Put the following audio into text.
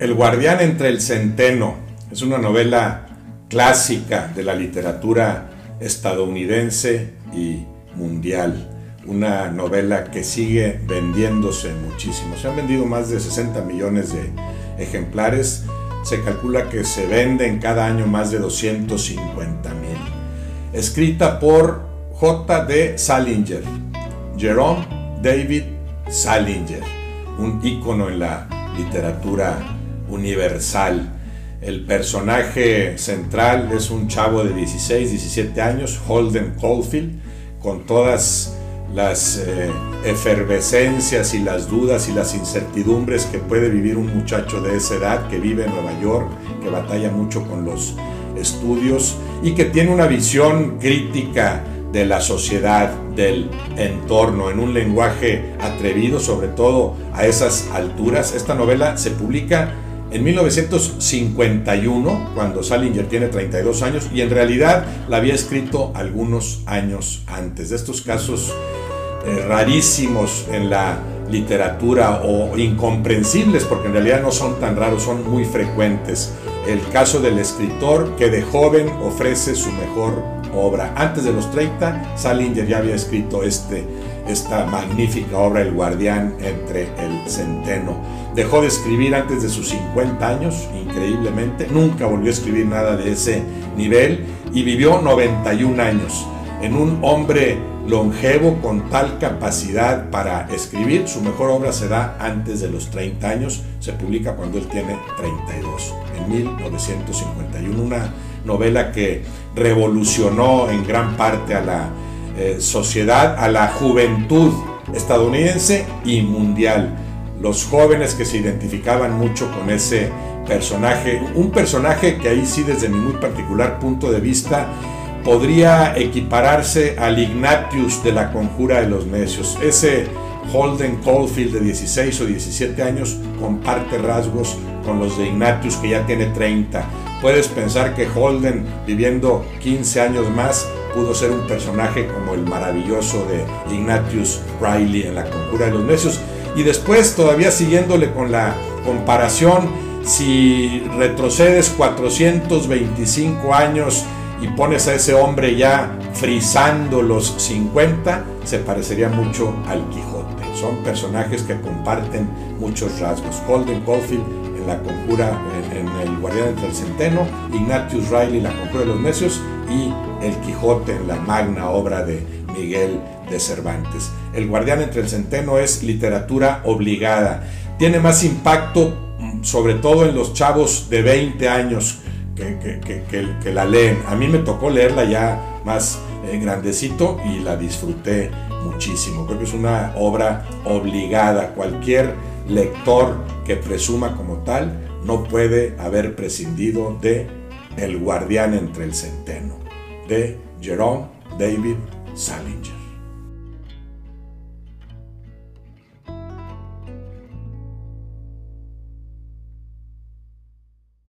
El guardián entre el centeno es una novela clásica de la literatura estadounidense y mundial. Una novela que sigue vendiéndose muchísimo. Se han vendido más de 60 millones de ejemplares. Se calcula que se venden cada año más de 250 mil. Escrita por J.D. Salinger, Jerome David Salinger, un ícono en la literatura universal. El personaje central es un chavo de 16, 17 años, Holden Caulfield, con todas las eh, efervescencias y las dudas y las incertidumbres que puede vivir un muchacho de esa edad que vive en Nueva York, que batalla mucho con los estudios y que tiene una visión crítica de la sociedad, del entorno, en un lenguaje atrevido, sobre todo a esas alturas. Esta novela se publica en 1951, cuando Salinger tiene 32 años, y en realidad la había escrito algunos años antes. De estos casos eh, rarísimos en la literatura o incomprensibles, porque en realidad no son tan raros, son muy frecuentes. El caso del escritor que de joven ofrece su mejor obra. Antes de los 30, Salinger ya había escrito este esta magnífica obra El guardián entre el centeno. Dejó de escribir antes de sus 50 años, increíblemente, nunca volvió a escribir nada de ese nivel y vivió 91 años. En un hombre longevo con tal capacidad para escribir, su mejor obra se da antes de los 30 años, se publica cuando él tiene 32, en 1951, una novela que revolucionó en gran parte a la eh, sociedad, a la juventud estadounidense y mundial. Los jóvenes que se identificaban mucho con ese personaje, un personaje que ahí sí desde mi muy particular punto de vista podría equipararse al Ignatius de la Conjura de los Necios. Ese Holden Caulfield de 16 o 17 años comparte rasgos con los de Ignatius que ya tiene 30. Puedes pensar que Holden, viviendo 15 años más, pudo ser un personaje como el maravilloso de Ignatius Riley en La Conjura de los Necios. Y después, todavía siguiéndole con la comparación, si retrocedes 425 años y pones a ese hombre ya frisando los 50, se parecería mucho al Quijote. Son personajes que comparten muchos rasgos. Holden Caulfield en La Conjura, en, El Guardián del Centeno, Ignatius Riley, La Conjura de los Necios y El Quijote en la magna obra de Miguel de Cervantes. El Guardián entre el Centeno es literatura obligada. Tiene más impacto mm, sobre todo en los chavos de 20 años que, la leen. A mí me tocó leerla ya más eh, grandecito y la disfruté muchísimo. Creo que es una obra obligada. Cualquier lector que presuma como tal no puede haber prescindido de El guardián entre el centeno de Jerome David Salinger.